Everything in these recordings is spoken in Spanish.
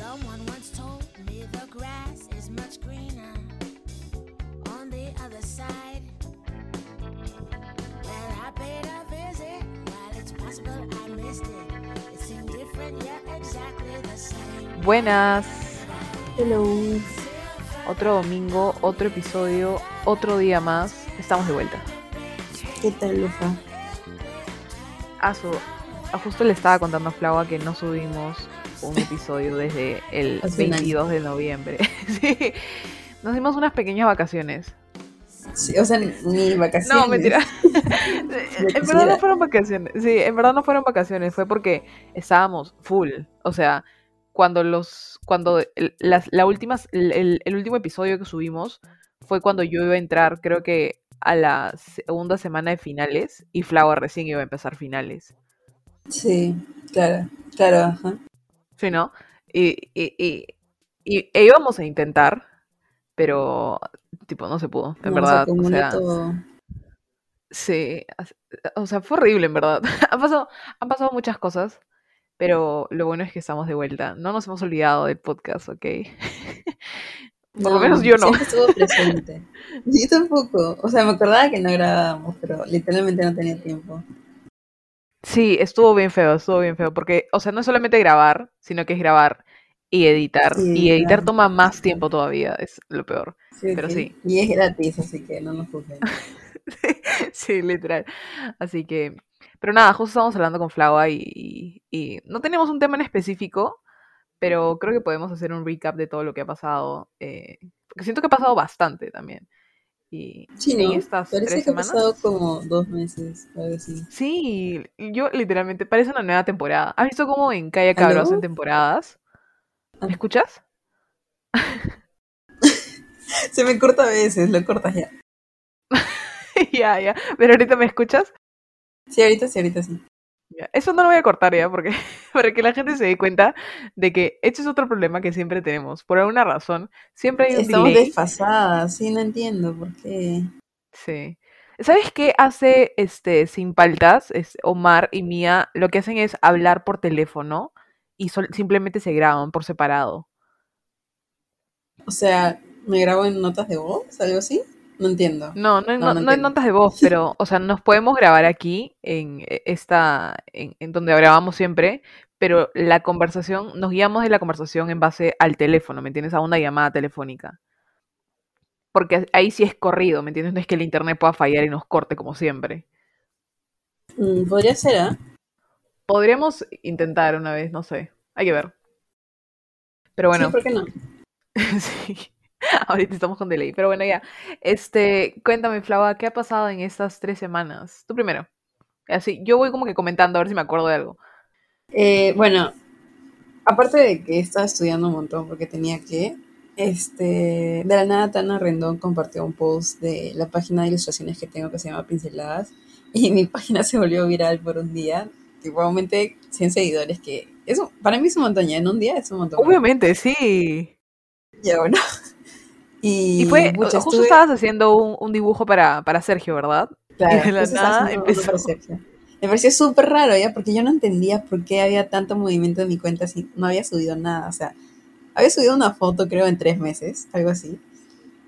Someone once told me the grass is much greener on the other side. Well, I paid a visit. While it's possible I missed it, it seemed different yet exactly the same. Buenas, Hello. otro domingo, otro episodio, otro día más. Estamos de vuelta. ¿Qué tal, Lufa? A su, a justo le estaba contando a Flava que no subimos un episodio desde el Hace un año. 22 de noviembre. sí, nos dimos unas pequeñas vacaciones. Sí, o sea, ni, vacaciones. No, mentira. en verdad no fueron vacaciones. Sí, en verdad no fueron vacaciones. Fue porque estábamos full. O sea, cuando los. Cuando el, las, la última, el, el- el último episodio que subimos fue cuando yo iba a entrar, creo que a la segunda semana de finales. Y Flower recién iba a empezar finales. Sí, claro, claro, ajá. Sí, ¿no? Y, y, y, y- e íbamos a intentar, pero tipo, no se pudo, en No, verdad. Se O acumuló sea, todo. Sí, o sea, fue horrible en verdad. Han pasado, han pasado muchas cosas, pero lo bueno es que estamos de vuelta. No nos hemos olvidado del podcast, ¿ok? Por lo No, menos yo no. Estuvo presente. Yo tampoco. O sea, me acordaba que no grabábamos, pero literalmente no tenía tiempo. Sí, estuvo bien feo, estuvo bien feo, porque, o sea, no es solamente grabar, sino que es grabar y editar. Y Y editar toma más tiempo todavía, es lo peor. Sí, Pero sí. Y es gratis, así que no nos juzguen. Sí, literal. Así que, pero nada, justo estábamos hablando con Flava y, y, y no tenemos un tema en específico, pero creo que podemos hacer un recap de todo lo que ha pasado, eh, porque siento que ha pasado bastante también. Y Sí, en ¿no? estas Parece tres que ha semanas. pasado como dos meses, algo así. Sí, yo literalmente parece una nueva temporada. ¿Has visto cómo en Calle Cabro ¿Aló? hacen temporadas? Ah. ¿Me escuchas? Se me corta a veces, lo cortas ya. ya, ya. Pero ahorita me escuchas. Sí, ahorita sí, ahorita sí. Eso no lo voy a cortar ya, porque para que la gente se dé cuenta de que este es otro problema que siempre tenemos. Por alguna razón, siempre hay un Estamos delay. desfasadas, sí, no entiendo por qué. Sí. ¿Sabes qué hace este Sin Paltas? Es Omar y Mía lo que hacen es hablar por teléfono y simplemente se graban por separado. O sea, ¿me grabo en notas de voz? ¿Algo así? No entiendo. No, no, No, entiendo. notas de voz, pero, o sea, nos podemos grabar aquí en eh, esta, en, en donde grabamos siempre, pero la conversación, nos guiamos de la conversación en base al teléfono, ¿me entiendes? A una llamada telefónica. Porque ahí sí es corrido, ¿me entiendes? No es que el internet pueda fallar y nos corte como siempre. Mm, podría ser, ¿ah? Podríamos intentar una vez, no sé. Hay que ver. Pero bueno, Sí, ¿por qué no? sí. Ahorita estamos con delay. Pero bueno, ya. Este, cuéntame, Flava, ¿qué ha pasado en estas tres semanas? Tú primero. Así, yo voy como que comentando a ver si me acuerdo de algo. Eh, bueno, aparte de que estaba estudiando un montón porque tenía que, este, de la nada Tana Rendón compartió un post de la página de ilustraciones que tengo que se llama Pinceladas y mi página se volvió viral por un día. Tipo, aumenté 100 seguidores que, eso, para mí es un montón ya, en un día es un montón. Obviamente, sí. Ya, bueno. Y, Y fue, pucha, justo estuve- estabas haciendo un, un dibujo para, para Sergio, ¿verdad? Claro, Y de la nada empezó. Me pareció súper raro, ¿ya? Porque yo no entendía por qué había tanto movimiento en mi cuenta si no había subido nada. O sea, había subido una foto, creo, en tres meses, algo así.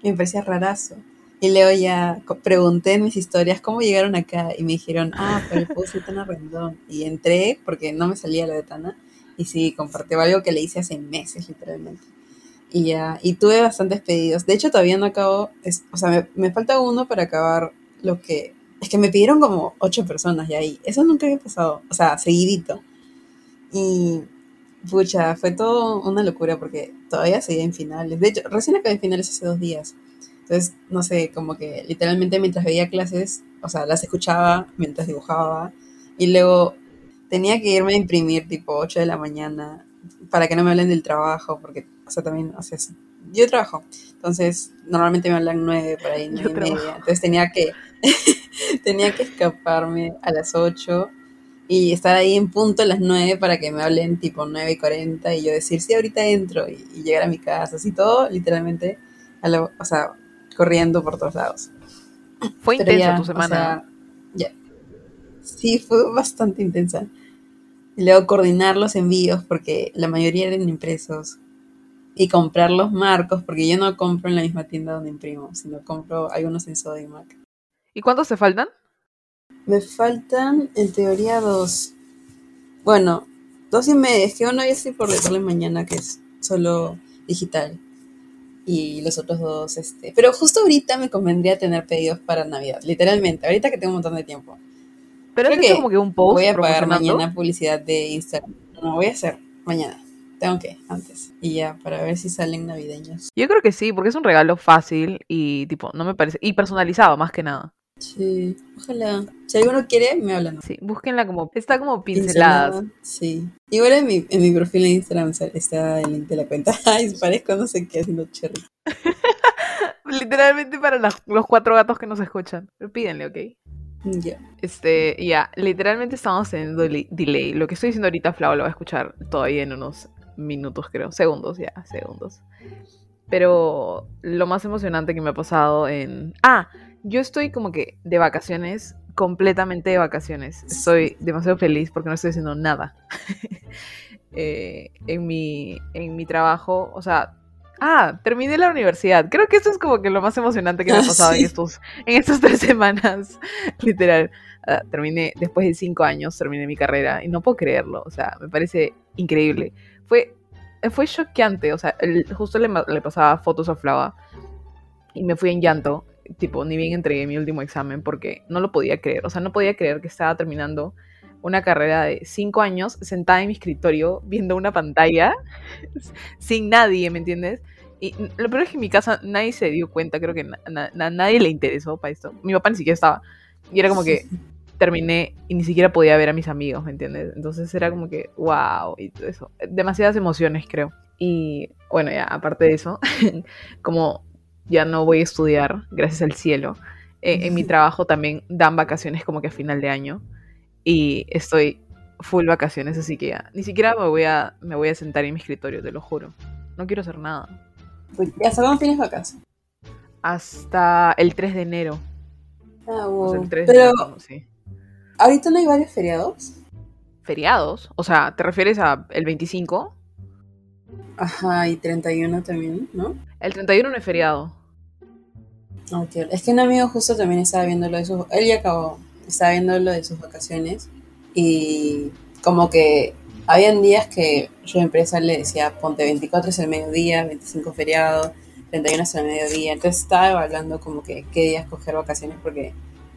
Y me parecía rarazo. Y luego ya pregunté en mis historias cómo llegaron acá y me dijeron, ah, por el post de Tana Rendón. Y entré porque no me salía lo de Tana. Y sí, compartió algo que le hice hace meses, literalmente. Y ya, y tuve bastantes pedidos. De hecho, todavía no acabo, es- o sea, me, me falta uno para acabar lo que... Es que me pidieron como ocho personas ya y eso nunca había pasado, o sea, seguidito. Y, pucha, fue todo una locura porque todavía seguía en finales. De hecho, recién acabé en finales hace dos días. Entonces, no sé, como que literalmente mientras veía clases, o sea, las escuchaba mientras dibujaba y luego tenía que irme a imprimir tipo 8 de la mañana para que no me hablen del trabajo, porque, sea, también, o sea, yo trabajo, entonces normalmente me hablan 9 por ahí, 9 y trabajo. media, entonces tenía que, tenía que escaparme a las 8 y estar ahí en punto a las 9 para que me hablen tipo 9 y 40 y yo decir, sí, ahorita entro y, y llegar a mi casa, así todo, literalmente, a lo- o sea, corriendo por todos lados. Fue Pero intensa ya, tu o semana. sea, ya. Sí, fue bastante intensa. Y luego coordinar los envíos, porque la mayoría eran impresos. Y comprar los marcos, porque yo no compro en la misma tienda donde imprimo, sino compro algunos en Sodimac. ¿Y cuántos te faltan? Me faltan, en teoría, dos. Bueno, dos y media. Es que uno ya estoy por dejarle mañana, que es solo digital. Y los otros dos, este. Pero justo ahorita me convendría tener pedidos para Navidad, literalmente. Ahorita que tengo un montón de tiempo. Pero es que como que un post Voy a pagar mañana publicidad de Instagram. No, voy a hacer mañana. Tengo que, antes. Y ya, para ver si salen navideños. Yo creo que sí, porque es un regalo fácil y tipo, no me parece. Y personalizado, más que nada. Sí, ojalá. Si alguno quiere, me hablan. Sí, búsquenla como. Está como pinceladas. Pincelada, Sí. Igual en mi, en mi perfil en Instagram está el link de la cuenta. Ay, parezco no sé qué haciendo cherry. Literalmente para las- los cuatro gatos que nos escuchan. Pero pídenle, ¿ok? Ya. Este, ya, literalmente estamos teniendo delay. Lo que estoy diciendo ahorita, Flau, lo va a escuchar todavía en unos minutos, creo. Segundos, ya, segundos. Pero lo más emocionante que me ha pasado en... Ah, yo estoy como que de vacaciones, completamente de vacaciones. Estoy demasiado feliz porque no estoy haciendo nada. Eh, en, mi, en mi trabajo, o sea... Ah, terminé la universidad. Creo que eso es como que lo más emocionante que me ha pasado en, sí. estos, en estas tres semanas. Literal. Ah, terminé, después de cinco años, terminé mi carrera y no puedo creerlo. O sea, me parece increíble. Fue, fue choqueante. O sea, justo le, le pasaba fotos a Flava y me fui en llanto. Tipo, ni bien entregué mi último examen porque no lo podía creer. O sea, no podía creer que estaba terminando una carrera de cinco años sentada en mi escritorio viendo una pantalla sin nadie, ¿me entiendes? Y lo peor es que en mi casa nadie se dio cuenta, creo que na- na- na- nadie le interesó para esto. Mi papá ni siquiera estaba. Y era como que terminé y ni siquiera podía ver a mis amigos, ¿me entiendes? Entonces era como que, wow, y todo eso. Demasiadas emociones, creo. Y bueno, ya, aparte de eso, como ya no voy a estudiar, gracias al cielo, eh, en mi trabajo también dan vacaciones como que a final de año. Y estoy full vacaciones, así que ya, ni siquiera me voy a, me voy a sentar en mi escritorio, te lo juro. No quiero hacer nada. ¿Y hasta cuándo tienes vacas? Hasta el 3 de enero. Ah, O sea, wow. el 3 de Pero, enero, sí. ¿Ahorita no hay varios feriados? Feriados. O sea, ¿te refieres a el 25? Ajá, y 31 también, ¿no? El 31 no es feriado. Es que un amigo justo también estaba viendo lo de sus... Él ya acabó. Estaba viendo lo de sus vacaciones. Y como que habían días que su empresa le decía, ponte 24 es el mediodía, 25 feriado, 31 es el mediodía. Entonces estaba evaluando como que qué días coger vacaciones porque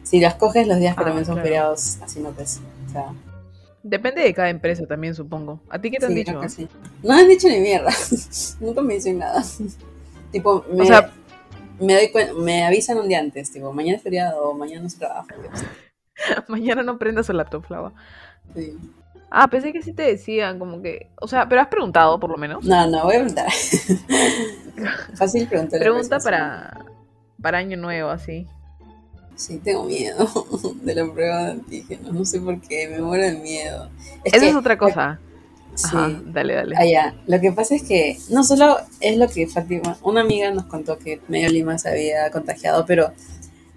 si las coges los días que Ah, también son claro. feriados, así no pues. O sea, Depende de cada empresa también, supongo. ¿A ti qué te han dicho? que sí. No han dicho ni mierda. Nunca me dicen nada. tipo, me, O sea- me doy me avisan un día antes, tipo, mañana es feriado o mañana no se trabaja. Mañana no prendas el laptop, Flava. Sí. Ah, pensé que sí te decían, como que. O sea, pero has preguntado por lo menos. No, no, voy a preguntar. Fácil preguntar. Pregunta para, para año nuevo, así. Sí, tengo miedo de la prueba de antígenos. No sé por qué, me muero de miedo. Es Esa que- es otra cosa. Sí. Ajá, dale, dale. Ah, ya. Lo que pasa es que no solo es lo que Fátima, una amiga nos contó que medio Lima se había contagiado, pero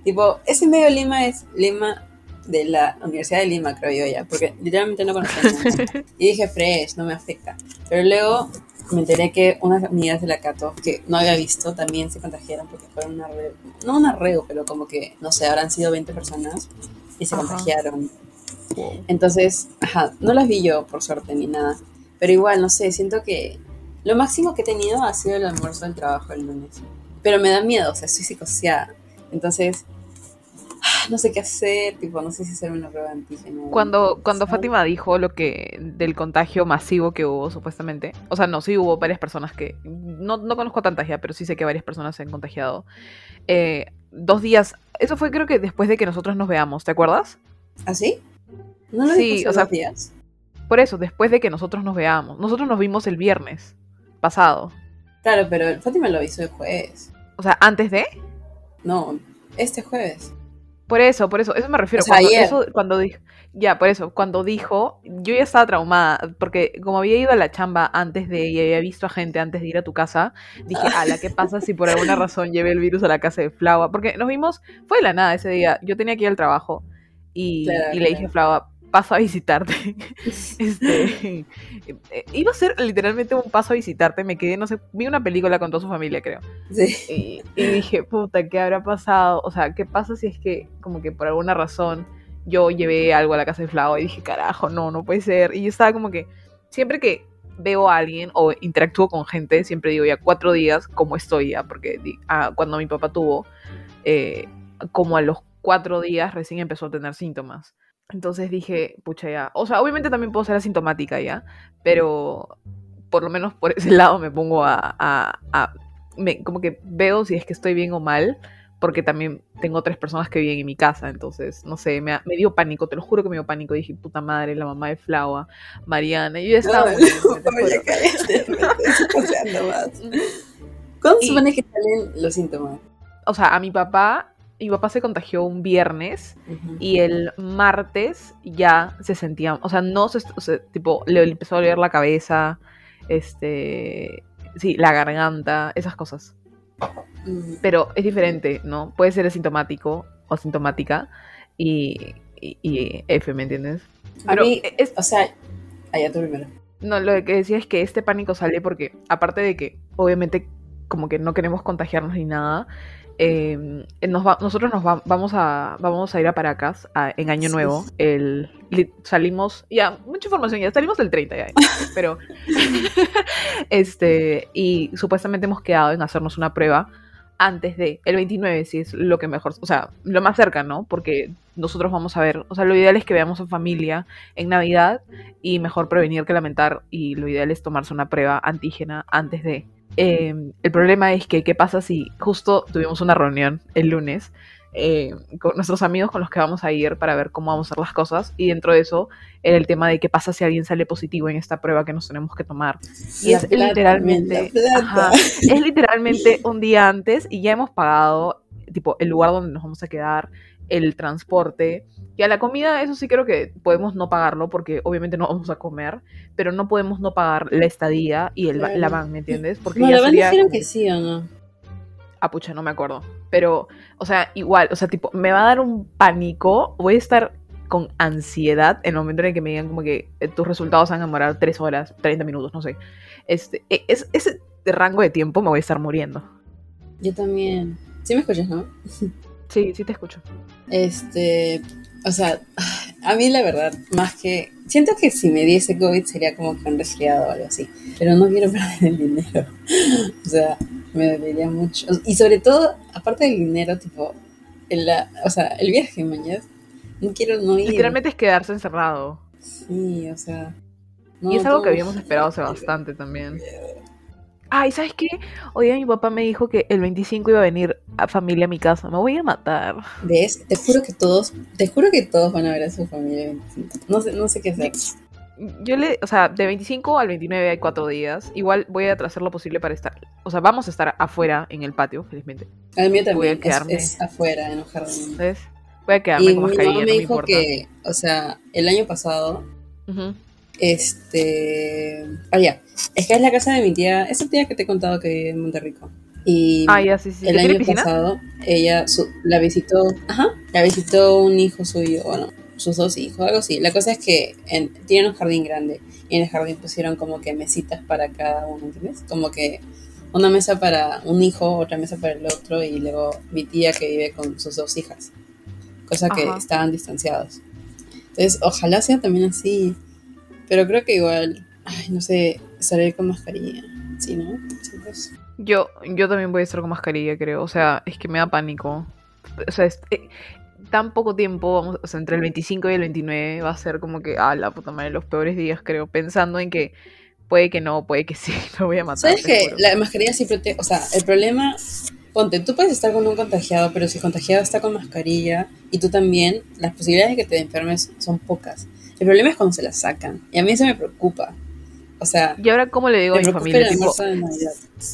tipo, ese medio Lima es Lima de la Universidad de Lima, creo yo ya, porque literalmente no conocía. Y dije, fresh, no me afecta. Pero luego me enteré que unas amigas de la Cato, que no había visto, también se contagiaron porque fueron una red, no un arreo, pero como que, no sé, habrán sido 20 personas y se Ajá. contagiaron. Entonces, ajá, no las vi yo, por suerte, ni nada. Pero igual, no sé, siento que lo máximo que he tenido ha sido el almuerzo del trabajo el lunes. Pero me da miedo, o sea, estoy psicoseada. Entonces, no sé qué hacer, tipo, no sé si hacerme una prueba de antígeno. Cuando, cuando. Fátima dijo lo que del contagio masivo que hubo supuestamente, o sea, no, sí hubo varias personas que, no, no conozco tantas ya, pero sí sé que varias personas se han contagiado. Eh, dos días, eso fue creo que después de que nosotros nos veamos, ¿te acuerdas? ¿Ah, sí? ¿No lo Sí, o sea- dos días? Por eso, después de que nosotros nos veamos. Nosotros nos vimos el viernes pasado. Claro, pero Fátima lo avisó el jueves. O sea, antes de... No, este jueves. Por eso, por eso, eso me refiero. O sea, cuando, ayer. eso- cuando dijo, ya, por eso, cuando dijo, yo ya estaba traumada, porque como había ido a la chamba antes de, y había visto a gente antes de ir a tu casa, dije, ala, ¿qué pasa si por alguna razón llevé el virus a la casa de Flava? Porque nos vimos, fue de la nada ese día, yo tenía que ir al trabajo, y, Claro, y le dije a Flava, paso a visitarte. este, eh, iba a ser literalmente un paso a visitarte. Me quedé, no sé, vi una película con toda su familia, creo. Sí. Y, y dije, puta, ¿qué habrá pasado? O sea, ¿qué pasa si es que, como que por alguna razón, yo llevé algo a la casa de Flau y dije, carajo, no, no puede ser. Y yo estaba como que, siempre que veo a alguien o interactúo con gente, siempre digo ya cuatro días como estoy ya, porque ah, cuando mi papá tuvo, eh, como a los cuatro días recién empezó a tener síntomas. Entonces dije, pucha ya, o sea, obviamente también puedo ser asintomática ya, pero por lo menos por ese lado me pongo a, a- a- me- como que veo si es que estoy bien o mal, porque también tengo tres personas que viven en mi casa, entonces, no sé, me, me dio pánico, te lo juro que me dio pánico, dije, puta madre, la mamá de Flaua, Mariana, y yo estaba... No, más. ¿Cuándo supone que salen los síntomas? O sea, a mi papá, mi papá se contagió un viernes y el martes ya se sentía, o sea, no se, o sea, tipo, le empezó a doler la cabeza, este, sí, la garganta, esas cosas. Mm. Pero es diferente, ¿no? Puede ser asintomático o asintomática y, y, y F, ¿me entiendes? A Pero mí, es, o sea, allá tú primero. no, lo que decía es que este pánico sale porque, aparte de que, obviamente, como que no queremos contagiarnos ni nada, eh, nos va- nosotros nos va- vamos, a, vamos a ir a Paracas a- en Año Sí. Nuevo. El, li- salimos, ya, mucha información, ya salimos el 30 ya, pero, este, y supuestamente hemos quedado en hacernos una prueba antes de el 29, si es lo que mejor, o sea, lo más cerca, ¿no? Porque nosotros vamos a ver, o sea, lo ideal es que veamos en familia en Navidad y mejor prevenir que lamentar y lo ideal es tomarse una prueba antígena antes de. Eh, el problema es que qué pasa si justo tuvimos una reunión el lunes eh, con nuestros amigos con los que vamos a ir para ver cómo vamos a hacer las cosas y dentro de eso era el tema de qué pasa si alguien sale positivo en esta prueba que nos tenemos que tomar. Y La es plata, literalmente, ajá, es literalmente un día antes y ya hemos pagado tipo el lugar donde nos vamos a quedar, el transporte. Y a la comida, eso sí creo que podemos no pagarlo porque obviamente no vamos a comer, pero no podemos no pagar la estadía y el, Claro. la van, ¿me entiendes? Porque No, ya la van sería... dijeron que sí o no. Ah, pucha, no me acuerdo. Pero, o sea, igual, o sea, tipo, me va a dar un pánico, voy a estar con ansiedad en el momento en el que me digan como que eh, tus resultados van a demorar 3 horas, 30 minutos, no sé. Este, e- es, ese rango de tiempo me voy a estar muriendo. Yo también. Sí me escuchas, ¿no? Sí, sí te escucho. Este, o sea, a mí la verdad, más que... Siento que si me diese COVID sería como que un resfriado o algo así, pero no quiero perder el dinero. O sea, me dolería mucho. Y sobre todo, aparte del dinero, tipo, el, la- o sea, el viaje, mañana. No quiero no ir. Literalmente es quedarse encerrado. Sí, o sea... y es algo que habíamos esperado hace bastante también. Ay, ¿sabes qué? Hoy día mi papá me dijo que el 25 iba a venir a familia a mi casa. Me voy a matar. ¿Ves? Te juro que todos, te juro que todos van a ver a su familia el 25. No sé, no sé qué hacer. Yo le, o sea, de 25 al 29 hay cuatro días. Igual voy a hacer lo posible para estar, o sea, vamos a estar afuera en el patio, felizmente. A mí Voy a también es, quedarme. es afuera, en un jardín. ¿Ves? Voy a quedarme Y con mi mascarilla, mamá no me me dijo importa. que, o sea, el año pasado, Ujú. Este... Ah, ya. Es que es la casa de mi tía, esa tía que te he contado que vive en Monterrico. Y Ah, ya, sí, sí. el ¿Que tiene año pasado, ella su- la visitó, ajá, la visitó un hijo suyo, bueno, sus dos hijos, algo así. La cosa es que en- tienen un jardín grande y en el jardín pusieron como que mesitas para cada uno, ¿entiendes? Como que una mesa para un hijo, otra mesa para el otro y luego mi tía que vive con sus dos hijas, cosa que Ajá. estaban distanciados. Entonces, ojalá sea también así, pero creo que igual, ay, no sé, salir con mascarilla, ¿sí, no? Yo, yo también voy a estar con mascarilla, creo. O sea, es que me da pánico. O sea, es- eh, tan poco tiempo, vamos, o sea, entre el 25 y el 29 va a ser como que, ah, la puta madre, los peores días, creo. Pensando en que puede que no, puede que sí, lo voy a matar. ¿Sabes que la mascarilla sí protege? O sea, el problema, ponte, tú puedes estar con un contagiado, pero si el contagiado está con mascarilla y tú también, las posibilidades de que te enfermes son pocas. El problema es cuando se la sacan. Y a mí eso me preocupa. O sea, Y ahora, ¿cómo le digo a mi familia? Tipo.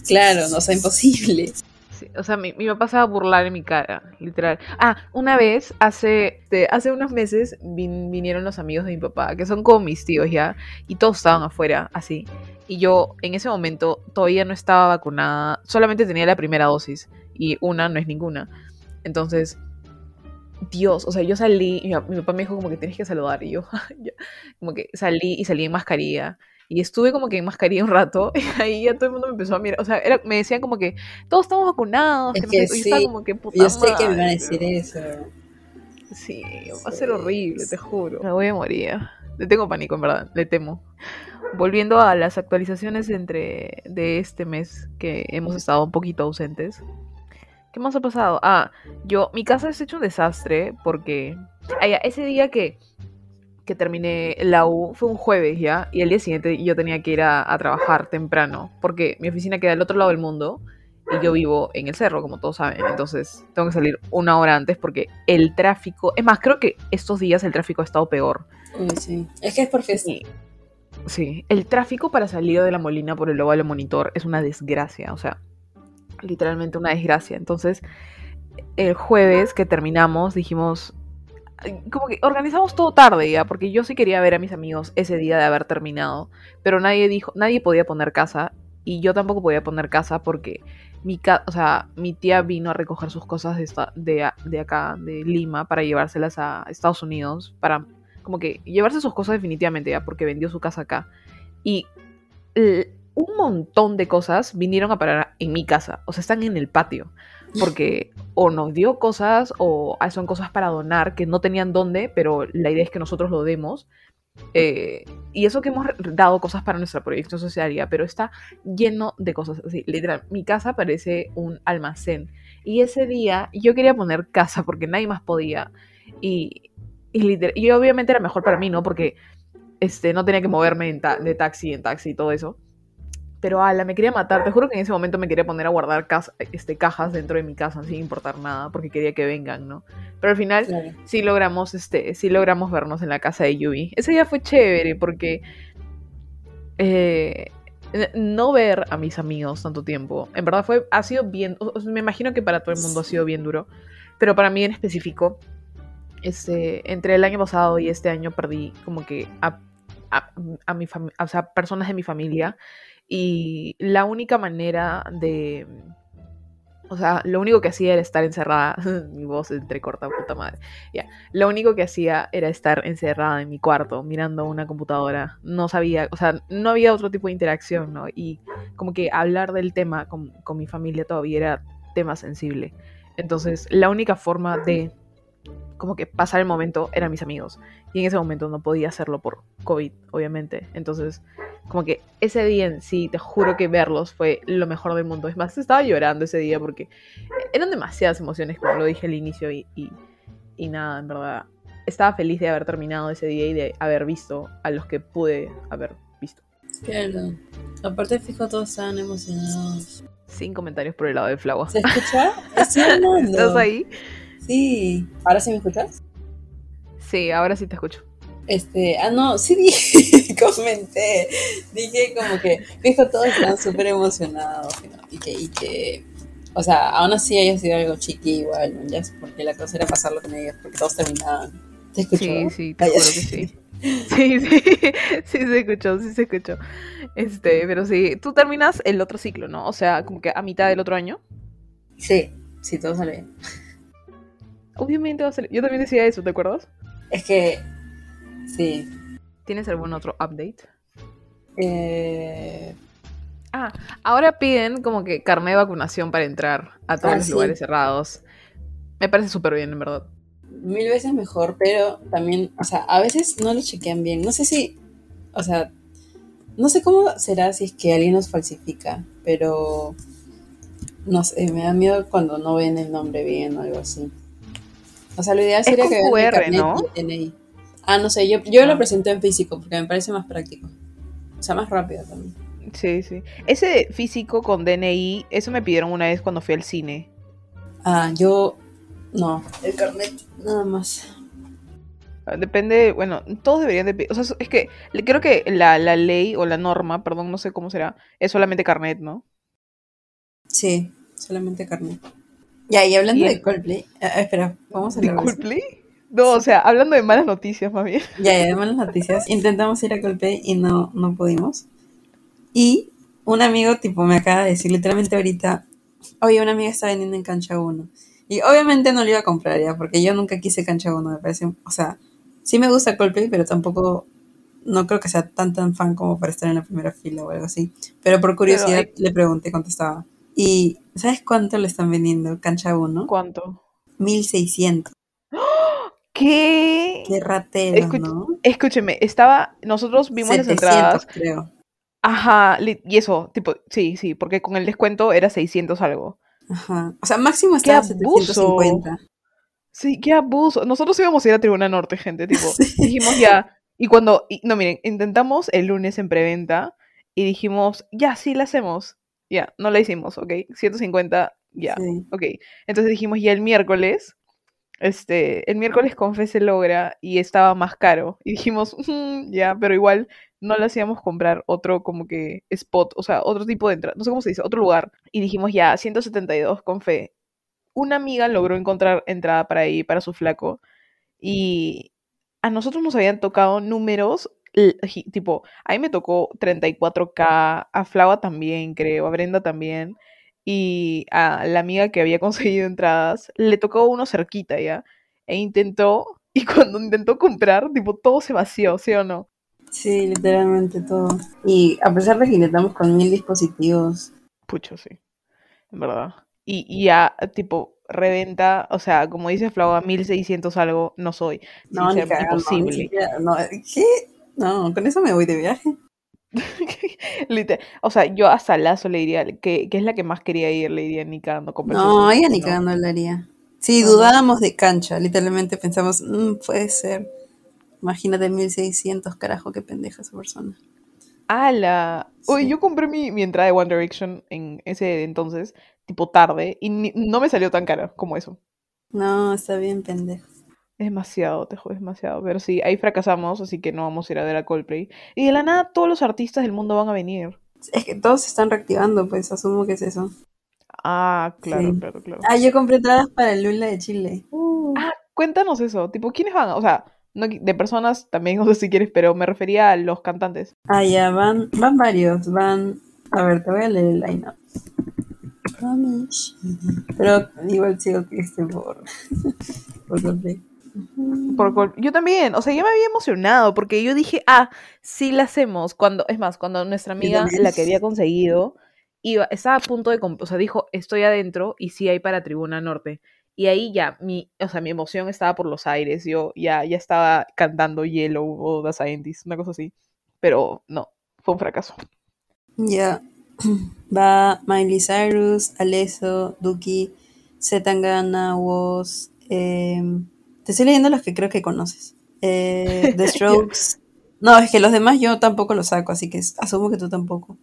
Claro, no, o sea, imposible. Sí, o sea, mi, mi papá se va a burlar en mi cara, literal. Ah, una vez, hace, hace unos meses, vin- vinieron los amigos de mi papá, que son como mis tíos ya, y todos estaban afuera, así. Y yo, en ese momento, todavía no estaba vacunada, solamente tenía la primera dosis, y una no es ninguna. Entonces, Dios, o sea, yo salí, y mi, papá me dijo como que tienes que saludar, y yo, como que salí y salí en mascarilla. Y estuve como que en mascarilla un rato, y ahí ya todo el mundo me empezó a mirar. O sea, era- me decían como que todos estamos vacunados. Es que no que sé qué, y yo estaba sí, como que puta Yo sé que me van a decir ¿no? eso. Sí, va a ser Sí, horrible, te sí. juro. Me voy a morir. Le tengo pánico, en verdad, le temo. Volviendo a las actualizaciones entre de este mes que hemos estado un poquito ausentes. ¿Qué más ha pasado? Ah, yo, mi casa es hecho un desastre porque ah, ya, ese día que, que terminé la U fue un jueves ya y el día siguiente yo tenía que ir a, a trabajar temprano porque mi oficina queda al otro lado del mundo y yo vivo en el cerro, como todos saben. Entonces tengo que salir una hora antes porque el tráfico, es más, creo que estos días el tráfico ha estado peor. Sí. Es que es por fiesta. Y- Sí, el tráfico para salir de la Molina por el óvalo monitor es una desgracia, o sea, literalmente una desgracia. Entonces, el jueves que terminamos, dijimos, como que organizamos todo tarde ya, porque yo sí quería ver a mis amigos ese día de haber terminado, pero nadie dijo, nadie podía poner casa y yo tampoco podía poner casa porque mi, ca- o sea, mi tía vino a recoger sus cosas de, de, de acá, de Lima, para llevárselas a Estados Unidos, para como que llevarse sus cosas definitivamente ya, porque vendió su casa acá. Y un montón de cosas vinieron a parar en mi casa, o sea, están en el patio, porque o nos dio cosas o ah, son cosas para donar que no tenían dónde, pero la idea es que nosotros lo demos. Eh, y eso que hemos dado cosas para nuestra proyección societaria, pero está lleno de cosas así. Literal, mi casa parece un almacén. Y ese día yo quería poner casa porque nadie más podía. Y, y, literal- y obviamente era mejor para mí, ¿no? Porque este, no tenía que moverme en de taxi en taxi y todo eso. Pero ala, me quería matar. Te juro que en ese momento me quería poner a guardar cas- este, cajas dentro de mi casa sin importar nada, porque quería que vengan, ¿no? Pero al final Claro. sí logramos, este, sí logramos vernos en la casa de Yubi. Ese día fue chévere porque eh, no ver a mis amigos tanto tiempo, en verdad fue, ha sido bien, me imagino que para todo el mundo ha sido bien duro, pero para mí en específico, este, entre el año pasado y este año perdí como que a, a, a mi o sea, personas de mi familia y la única manera de... O sea, lo único que hacía era estar encerrada. mi voz entrecorta, puta madre. Ya. Lo único que hacía era estar encerrada en mi cuarto, mirando una computadora. No sabía, o sea, no había otro tipo de interacción, ¿no? Y como que hablar del tema con, con mi familia todavía era tema sensible. Entonces, la única forma de como que pasar el momento eran mis amigos. Y en ese momento no podía hacerlo por COVID, obviamente. Entonces, como que ese día en sí, te juro que verlos fue lo mejor del mundo. Es más, estaba llorando ese día porque eran demasiadas emociones, como lo dije al inicio, y, y, y nada, en verdad. Estaba feliz de haber terminado ese día y de haber visto a los que pude haber visto. Claro. Aparte, fijo, todos estaban emocionados. Sin comentarios por el lado de Flagua. ¿Se escucha? ¿Estás ahí? Sí. ¿Ahora sí me escuchas? Sí, ahora sí te escucho. Este, ah, no, sí dije, comenté. Dije como que, fijo, todos están súper emocionados. ¿no? Y que, y que, o sea, aún así haya sido algo chiqui igual, ¿no? Porque la cosa era pasarlo con ellos, porque todos terminaban. ¿Te escuchó? Sí, sí, te Ay, juro que sí. Sí, sí, sí se escuchó, sí se escuchó. Este, pero sí, tú terminas el otro ciclo, ¿no? O sea, como que a mitad del otro año. Sí, sí, todo sale bien. Obviamente va a salir. Yo también decía eso, ¿te acuerdas? Es que, sí. ¿Tienes algún otro update? Eh, Ah, ahora piden como que carnet de vacunación para entrar a todos Ah, los sí. lugares cerrados. Me parece súper bien, en verdad. mil veces mejor, pero también, o sea, a veces no lo chequean bien. No sé si, o sea, no sé cómo será si es que alguien nos falsifica, pero no sé, me da miedo cuando no ven el nombre bien o algo así. O sea, lo ideal Es sería que vean QR, ¿no? y. Ah, no sé, yo, yo Ah. lo presenté en físico porque me parece más práctico. O sea, más rápido también. Sí, sí. Ese físico con DNI, eso me pidieron una vez cuando fui al cine. Ah, yo, no, el carnet, nada más. Ah, Depende, bueno, todos deberían de... O sea, es que creo que la, la ley o la norma, perdón, no sé cómo será, es solamente carnet, ¿no? Sí, solamente carnet. Ya, y hablando de Coldplay, ah, espera, vamos a ¿De hablar de. Coldplay? No, o sea, hablando de malas noticias, más bien. Ya, ya, de malas noticias. Intentamos ir a Coldplay y no, no pudimos. Y un amigo, tipo, me acaba de decir literalmente ahorita, oye, una amiga está vendiendo en cancha 1. Y obviamente no lo iba a comprar ya, porque yo nunca quise Cancha Uno, me parece, o sea, sí me gusta Coldplay, pero tampoco, no creo que sea tan tan fan como para estar en la primera fila o algo así. Pero por curiosidad hay- le pregunté, contestaba. Y, ¿sabes cuánto le están vendiendo Cancha Uno? ¿Cuánto? 1600. ¿Qué? Qué ratero, ¿no? Escúcheme, estaba, nosotros vimos las 700, entradas, creo. ajá, y eso, tipo, sí, sí, porque con el descuento era 600 algo. Ajá. O sea, máximo ¡Qué estaba abuso! 750. Sí, qué abuso. Nosotros íbamos a ir a Tribuna Norte, gente, tipo, Sí. dijimos ya, y cuando, y- no, miren, intentamos el lunes en preventa y dijimos, ya, sí, la hacemos. Ya, no la hicimos, ok, 150, ya, Sí. ok. Entonces dijimos ya el miércoles, este, el miércoles con fe se logra y estaba más caro. Y dijimos, "Mm, ya, pero igual no le hacíamos comprar otro como que spot, o sea, otro tipo de entrada, no sé cómo se dice, otro lugar. Y dijimos ya, 172 con fe. Una amiga logró encontrar entrada para ahí, para su flaco. Y a nosotros nos habían tocado números, tipo, a mí me tocó 34K, a Flava también, creo, a Brenda también. Y a la amiga que había conseguido entradas, le tocó uno cerquita ya. E intentó, y cuando intentó comprar, tipo, todo se vació, ¿sí o no? Sí, literalmente todo. Y a pesar de que intentamos con mil dispositivos, Pucho, sí. En verdad. Y, y ya, tipo, reventa, o sea, como dice Flava, 1600 algo, no soy. no, ni sea imposible. no, ¿Qué? No, con eso me voy de viaje. O sea, yo hasta Lazo le diría, que, que es la que más quería ir, le diría ni cagando No, ella ni no. cagando la haría. Sí, Ajá. dudábamos de cancha. Literalmente pensamos, "Mm, puede ser. Imagínate 1600, carajo, qué pendeja esa persona. ¡Hala! Oye, Sí. yo compré mi, mi entrada de One Direction en ese entonces, tipo tarde, y ni- no me salió tan cara como eso. No, está bien pendejo. Es demasiado, te juro, es demasiado. Pero sí, ahí fracasamos, así que no vamos a ir a ver a Coldplay. Y de la nada todos los artistas del mundo van a venir. Es que todos se están reactivando, pues asumo que es eso. Ah, claro, Sí. claro, claro. Ah, yo compré entradas para el Lula de Chile. Uh, Ah, cuéntanos eso, tipo, ¿quiénes van? O sea, no, de personas también, no sé si quieres, pero me refería a los cantantes. Ah, ya, van, van varios, van... A ver, te voy a leer el line-up. Promise. Pero igual sigo que esté por... por Coldplay. Por yo también, o sea, yo me había emocionado porque yo dije, ah, sí la hacemos. Cuando, es más, cuando nuestra amiga, la que había conseguido, iba, estaba a punto de, o sea, dijo, estoy adentro y sí hay para Tribuna Norte. Y ahí ya, mi, o sea, mi emoción estaba por los aires, yo ya, ya estaba cantando Yellow o The Scientist, una cosa así. Pero no, fue un fracaso. Ya. Va Miley Cyrus, Alesso, Duki, Zetangana, Woz. em, te estoy leyendo los que creo que conoces. Eh, The Strokes. No, es que los demás yo tampoco los saco, así que asumo que tú tampoco.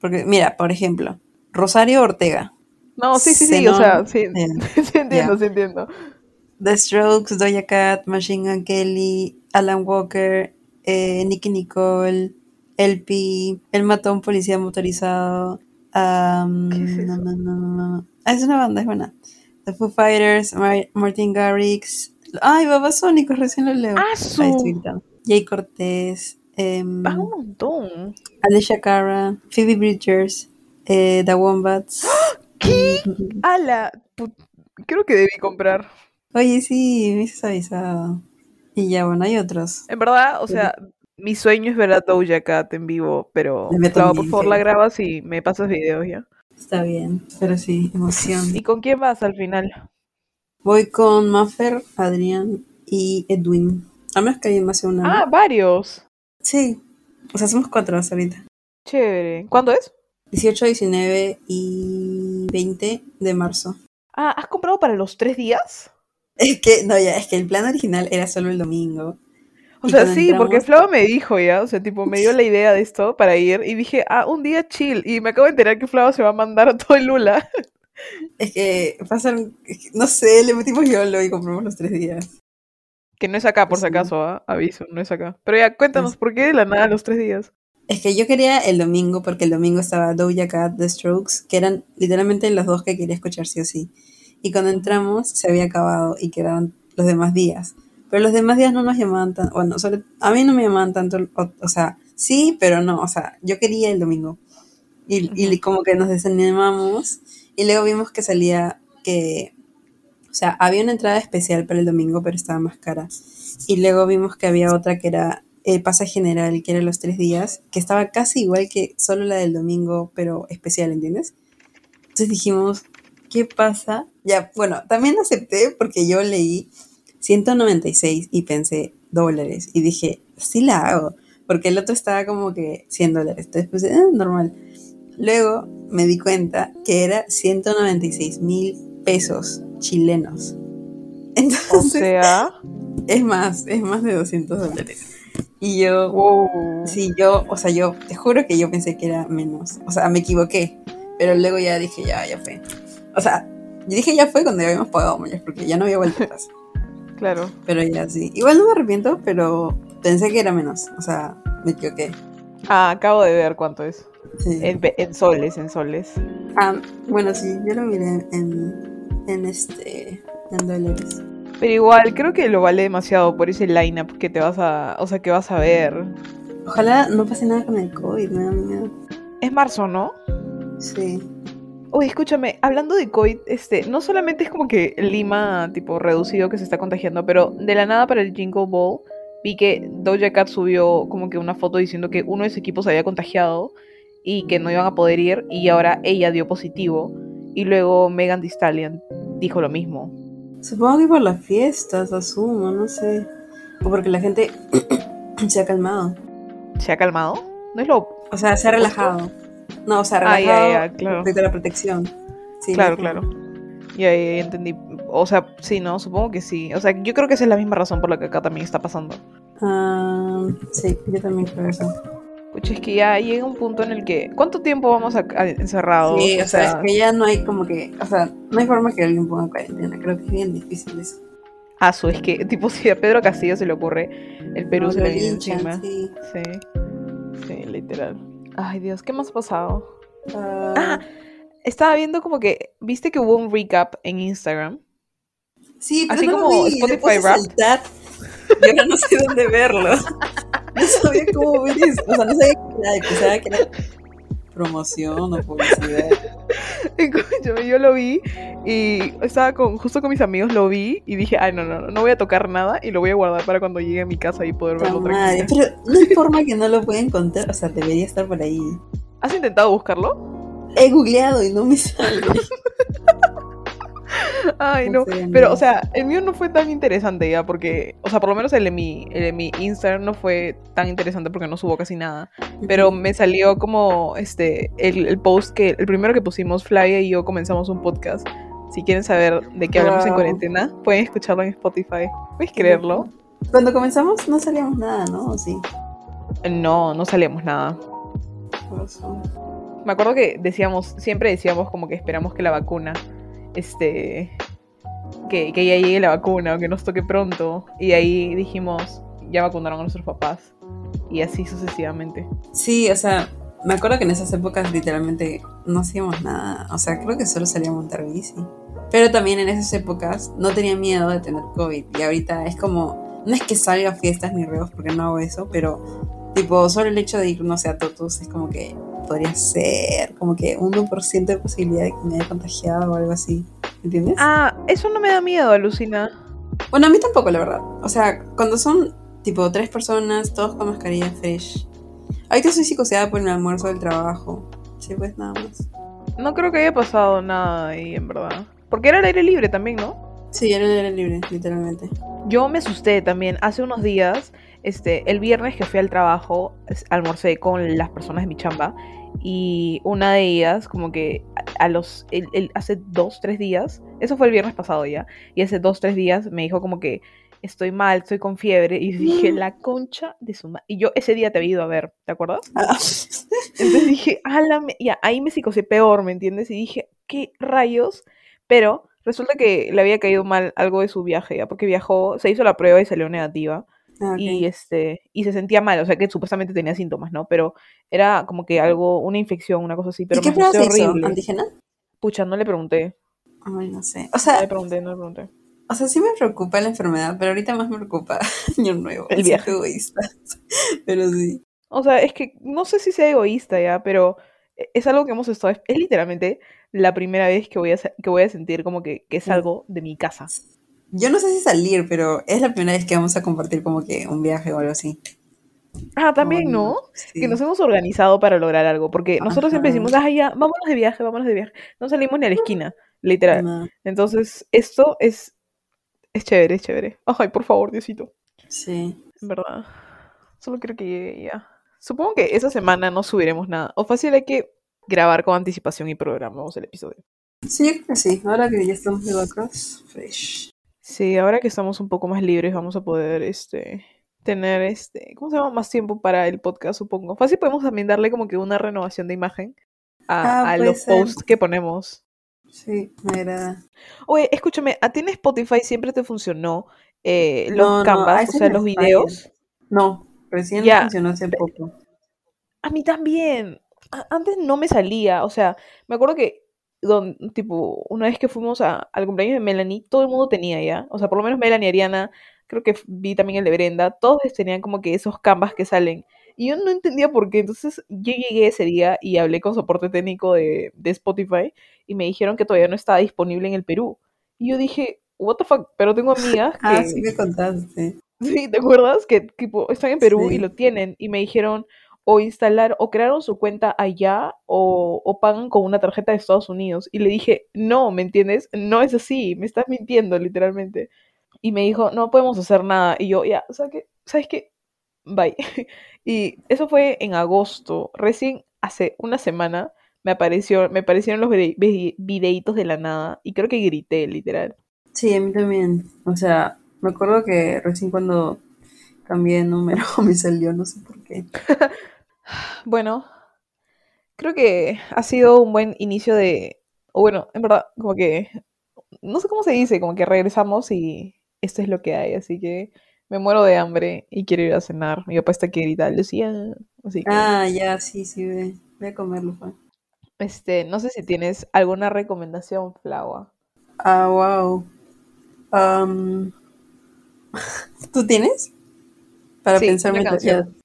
Porque, mira, por ejemplo, Rosario Ortega, No, sí, sí, sí, o sea, sí, eh, sí entiendo, ya. sí entiendo. The Strokes, Doja Cat, Machine Gun Kelly, Alan Walker, eh, Nicky Nicole, LP, El Matón Policía Motorizado. ¿Qué es no, no, no, no, no. Ah, es una banda, es buena. The Foo Fighters, Mar- Martin Garrix. Ay, Babasónicos, recién lo leo. ¡Ah, Ahí su! estoy. Jay Cortés, em, Ah, un montón. Alicia Cara, Phoebe Bridgers, eh, The Wombats. ¿Qué? ¡Hala! Put- Creo que debí comprar. Oye, sí, me hubieses avisado. Y ya, bueno, hay otros. En verdad, o sea, mi sueño es ver a Doja Cat en vivo, pero Flava, por favor la grabas y me pasas videos ya. Está bien, pero sí, emoción. ¿Y con quién vas al final? Voy con Maffer, Adrián y Edwin. A menos que alguien más sea una. Ah, varios. Sí. O sea, somos cuatro hasta ahorita. Chévere. ¿Cuándo es? 18, 19 y 20 de marzo. Ah, ¿has comprado para los tres días? Es que, no, ya, es que el plan original era solo el domingo. O sea, sí, porque Flava me dijo ya, o sea, tipo, me dio la idea de esto para ir y dije, ah, un día chill. Y me acabo de enterar que Flava se va a mandar a todo el Lula. Es que pasan, es que, no sé, le metimos YOLO y compramos los tres días. Que no es acá, por si Sí. acaso, ¿ah? aviso, no es acá. Pero ya, cuéntanos, ¿por qué de la nada los tres días? Es que yo quería el domingo porque el domingo estaba Doja Cat, The Strokes, que eran literalmente los dos que quería escuchar sí o sí. Y cuando entramos se había acabado y quedaban los demás días. Pero los demás días no nos llamaban tanto, bueno, sobre, a mí no me llamaban tanto, o, o sea, sí, pero no, o sea, yo quería el domingo. Y, y como que nos desanimamos y luego vimos que salía que O sea, había una entrada especial para el domingo, pero estaba más cara. Y luego vimos que había otra que era el pase general, que era los tres días, que estaba casi igual que solo la del domingo, pero especial, ¿entiendes? Entonces dijimos, ¿qué pasa? Ya, bueno, también acepté porque yo leí 196 y pensé dólares y dije, sí la hago, porque el otro estaba como que 100 dólares. Entonces pensé, ah, normal. Luego me di cuenta que era 196 mil pesos chilenos. Entonces, O sea, es más, es más de 200 dólares. Y yo, wow. sí, yo, o sea, yo te juro que yo pensé que era menos. O sea, me equivoqué. Pero luego ya dije, ya, ya fue. O sea, yo dije ya fue cuando ya habíamos pagado muchas, porque ya no había vuelta atrás. Claro. Pero ya sí. Igual no me arrepiento, pero pensé que era menos. O sea, me equivoqué. Ah, acabo de ver cuánto es. Sí. En, soles, en soles. Ah, bueno, sí, yo lo miré en, en este, en dólares. Pero igual, creo que lo vale demasiado por ese lineup que te vas a. O sea, que vas a ver. Ojalá no pase nada con el COVID, me da miedo. Es marzo, ¿no? Sí. Oye, escúchame, hablando de COVID, este, no solamente es como que Lima, tipo, reducido que se está contagiando, pero de la nada para el Jingle Ball vi que Doja Cat subió como que una foto diciendo que uno de sus equipos se había contagiado y que no iban a poder ir y ahora ella dio positivo y luego Megan Thee Stallion dijo lo mismo. Supongo que por las fiestas, asumo, no sé. O porque la gente se ha calmado. ¿Se ha calmado? ¿No es lo...? O sea, se ha relajado. No, o sea, Ah, relajado ya, ya, claro. respecto a la protección. Sí, Claro, claro. Ya, ya, ya entendí. O sea, sí, ¿no? Supongo que sí. O sea, yo creo que esa es la misma razón por la que acá también está pasando. Ah, sí, yo también creo eso. Pucha, es que ya llega un punto en el que. ¿Cuánto tiempo vamos a, a- encerrados? Sí, o sea, es que ya no hay como que, o sea, no hay forma que alguien ponga cuarentena. Creo que es bien difícil eso. Ah, su, es que, tipo, si a Pedro Castillo se le ocurre, el Perú No, se le viene encima. sí. Sí. Sí, literal. Ay, Dios, ¿qué más ha pasado? Ah, Ah, estaba viendo como que. ¿Viste que hubo un recap en Instagram? sí, pero así no como vi, Spotify le puse a Wrapped. saltar y ahora no sé dónde verlo. No sabía cómo ver eso. O sea, no sabía que era, pensaba que era promoción o publicidad. Yo lo vi y estaba con, justo con mis amigos, lo vi y dije, ay, no, no, no, no voy a tocar nada y lo voy a guardar para cuando llegue a mi casa y poder verlo tranquila. Pero no hay forma que no lo pueda encontrar. O sea, debería estar por ahí. ¿Has intentado buscarlo? He googleado y no me sale. Ay, No Pero, o sea, el mío no fue tan interesante ya, porque, o sea, por lo menos el de mi, el de mi Instagram no fue tan interesante porque no subo casi nada. Pero me salió como, este, el, el post que, el primero que pusimos, Flavia y yo comenzamos un podcast. Si quieren saber de qué hablamos en cuarentena, pueden escucharlo en Spotify. ¿Puedes creerlo? Cuando comenzamos no salíamos nada, ¿no? ¿O sí? No, no salíamos nada. Por eso. Me acuerdo que decíamos, siempre decíamos como que esperamos que la vacuna, este, que, que ya llegue la vacuna o que nos toque pronto. Y ahí dijimos, ya vacunaron a nuestros papás. Y así sucesivamente. Sí, o sea, me acuerdo que en esas épocas literalmente no hacíamos nada. O sea, creo que solo salía a montar bici. Pero también en esas épocas no tenía miedo de tener COVID. Y ahorita es como, no es que salga a fiestas ni reos porque no hago eso, pero tipo, solo el hecho de ir, no sé, a Totus es como que podría ser como que 1% de posibilidad de que me haya contagiado o algo así. ¿Entiendes? Ah, eso no me da miedo, alucina. Bueno, a mí tampoco, la verdad. O sea, cuando son tipo tres personas, todos con mascarilla fresh. Ahorita soy psicoseada por el almuerzo del trabajo. Sí, pues nada más. No creo que haya pasado nada ahí, en verdad. Porque era el aire libre también, ¿no? Sí, era el aire libre, literalmente. Yo me asusté también. Hace unos días, este, el viernes que fui al trabajo, almorcé con las personas de mi chamba. Y una de ellas, como que a, los. el- el- hace dos, tres días. Eso fue el viernes pasado ya. Y hace dos, tres días me dijo como que estoy mal, estoy con fiebre. Y dije, la concha de su madre. Y yo ese día te había ido a ver, ¿te acuerdas? Ah, Entonces dije, ala, me-". ya, ahí me psicosé peor, ¿me entiendes? Y dije, ¿qué rayos? Pero resulta que le había caído mal algo de su viaje, ya, porque viajó, se hizo la prueba y salió negativa. Ah. Y este, y se sentía mal, o sea que supuestamente tenía síntomas, ¿no? Pero era como que algo, una infección, una cosa así, pero ¿Y qué me prueba se hizo? ¿Antígena? Pucha, no le pregunté. Ay, no sé. O No le sea, pregunté, no le pregunté. o sea, sí me preocupa la enfermedad, pero ahorita más me preocupa Año Nuevo. El viaje. egoísta. Pero sí. O sea, es que no sé si sea egoísta ya, pero e- es algo que hemos estado, es literalmente la primera vez que voy a, que voy a sentir como que, que es Sí. algo de mi casa. Yo no sé si salir, pero es la primera vez que vamos a compartir como que un viaje o algo así. Ah, también, ¿no? Sí. Que nos hemos organizado para lograr algo, porque nosotros siempre decimos, ah, ya, vámonos de viaje, vámonos de viaje. No salimos ni a la esquina, literal. No, Entonces, esto es, es chévere, es chévere. Ay, por favor, Diosito. sí. En verdad. Solo quiero que llegue ya. Supongo que esa semana no subiremos nada. O fácil hay que grabar con anticipación y programamos el episodio. Sí, yo creo que sí. Ahora que ya estamos de vacas, fresh. Sí, ahora que estamos un poco más libres vamos a poder este tener este, ¿cómo se llama? Más tiempo para el podcast, supongo. Fácil podemos también darle como que una renovación de imagen a, Ah, a los ser. posts que ponemos. Sí, me agrada. Oye, escúchame, ¿a ti en Spotify siempre te funcionó eh, los No, canvas, o sea, los videos? No, recién Ya. funcionó hace poco. A mí también. A- Antes no me salía, o sea, me acuerdo que, don- tipo, una vez que fuimos a- al cumpleaños de Melanie, todo el mundo tenía ya, o sea, por lo menos Melanie, Ariana, creo que vi también el de Brenda, todos tenían como que esos canvas que salen. Y yo no entendía por qué, entonces yo llegué ese día y hablé con soporte técnico de, de Spotify y me dijeron que todavía no estaba disponible en el Perú. Y yo dije, what the fuck, pero tengo amigas que... Ah, sí me contaste. Sí, ¿te acuerdas? Que tipo, están en Perú y Sí. lo tienen y me dijeron o instalar o crearon su cuenta allá o, o pagan con una tarjeta de Estados Unidos. Y le dije, no, ¿me entiendes? No es así, me estás mintiendo literalmente. Y me dijo, no podemos hacer nada. Y yo, ya, ¿sabes qué? Bye. Y eso fue en agosto. Recién hace una semana me apareció, me aparecieron los vide- vi- videitos de la nada y creo que grité, literal. Sí, a mí también. O sea, me acuerdo que recién cuando cambié de número me salió, no sé por qué. Bueno, creo que ha sido un buen inicio de, o bueno, en verdad, como que, no sé cómo se dice, como que regresamos y esto es lo que hay, así que me muero de hambre y quiero ir a cenar. Mi papá está aquí Lucía, así que, Ah, ya, sí, sí, ve. Voy a comerlo, Juan. este, no sé si tienes alguna recomendación, Flaua. Ah, wow. ¿Tú tienes? Para Sí, pensar mientras canción.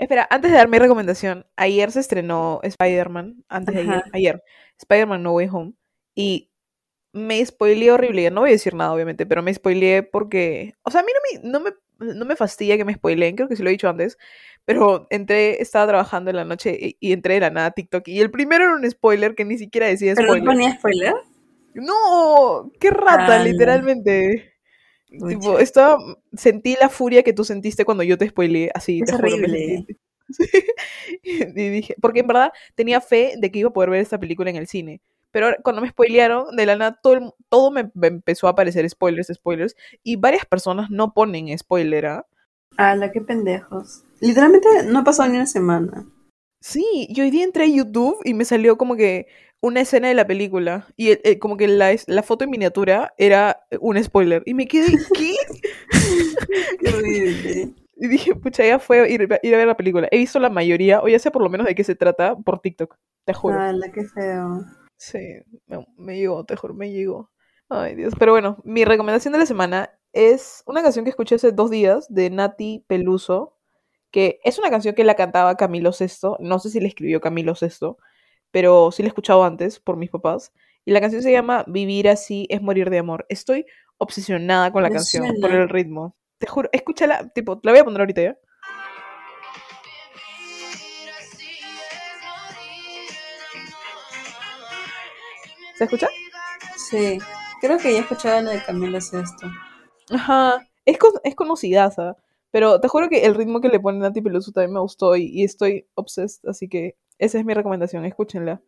Espera, antes de dar mi recomendación, ayer se estrenó Spider-Man, antes de ayer, ayer, Spider-Man No Way Home, y me spoileé horrible, no voy a decir nada obviamente, pero me spoileé porque, o sea, a mí no me, no me, no me fastidia que me spoileen, creo que sí lo he dicho antes, pero entré, estaba trabajando en la noche y, y entré de la nada a TikTok, y el primero era un spoiler que ni siquiera decía ¿Pero no spoiler. ponía spoiler? No, qué rata, Ala. literalmente. Tipo, estaba, sentí la furia que tú sentiste cuando yo te spoileé, así, Es te horrible. Y dije, porque en verdad tenía fe de que iba a poder ver esta película en el cine. Pero cuando me spoilearon, de la nada todo, el- todo me, me empezó a aparecer spoilers, spoilers. Y varias personas no ponen spoiler, ¿ah? Ala, qué pendejos. Literalmente no ha pasado ni una semana. Sí, yo hoy día entré a YouTube y me salió como que una escena de la película. Y el- el- como que la, la foto en miniatura era un spoiler. Y me quedé, ¿qué? Qué horrible. Y dije, pucha, ya fue ir, ir a ver la película. He visto la mayoría, o ya sé por lo menos de qué se trata, por TikTok. Te juro. Ala, qué feo. Sí, me, me llegó, te juro, me llegó. Ay, Dios. Pero bueno, mi recomendación de la semana es una canción que escuché hace dos días de Nati Peluso, que es una canción que la cantaba Camilo Sesto. No sé si la escribió Camilo Sesto, pero sí la he escuchado antes por mis papás. Y la canción se llama Vivir así es morir de amor. Estoy obsesionada con la Me canción, suena. por el ritmo. Te juro, escúchala, tipo, la voy a poner ahorita ya. ¿Se escucha? Sí. Creo que ya escuchaba la de Camila Sesto. Ajá, es, con- es conocidaza, pero te juro que el ritmo que le pone Nati Peluso también me gustó y, y estoy obsessed, así que esa es mi recomendación, escúchenla.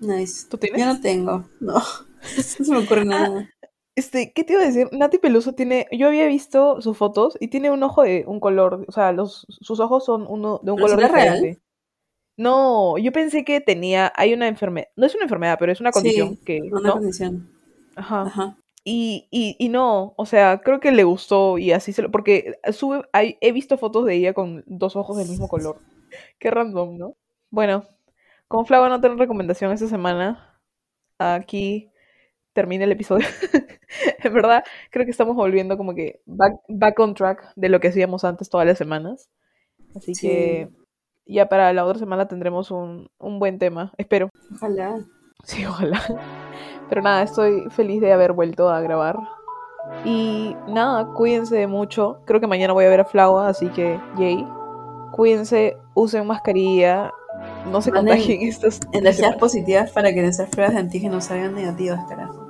Nice. ¿Tú tienes? Yo no tengo. No. No se me ocurre nada. Este, ¿qué te iba a decir? Nati Peluso tiene, yo había visto sus fotos y tiene un ojo de un color, o sea, los, sus ojos son uno de un ¿Pero color real? diferente. No, yo pensé que tenía, hay una enfermedad, no es una enfermedad, pero es una condición Sí, que, Una ¿no? condición. Ajá. Ajá. Y, y, y no, o sea, creo que le gustó y así se lo... Porque sube, hay- he visto fotos de ella con dos ojos del mismo color. Qué random, ¿no? Bueno, como Flava no tengo recomendación esta semana, aquí termina el episodio. en verdad, creo que estamos volviendo como que back, back on track de lo que hacíamos antes todas las semanas. Así Sí. que ya para la otra semana tendremos un, un buen tema, espero. Ojalá. Sí, ojalá. Pero nada, estoy feliz de haber vuelto a grabar. Y nada, cuídense mucho. Creo que mañana voy a ver a Flaua, así que yay. Cuídense, usen mascarilla, no se Manden contagien estos. Energías positivas para que nuestras pruebas de antígenos salgan negativas, carajo.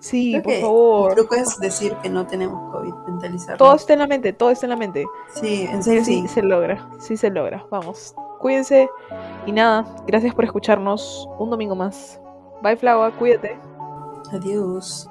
Sí, Creo por favor. El truco es decir que no tenemos COVID, mentalizarlo. Todo está en la mente, todo está en la mente. Sí, en serio Sí, sí. se logra, sí se logra. Vamos, cuídense. Y nada, gracias por escucharnos un domingo más. Bye, Flaua, cuídate. Adiós.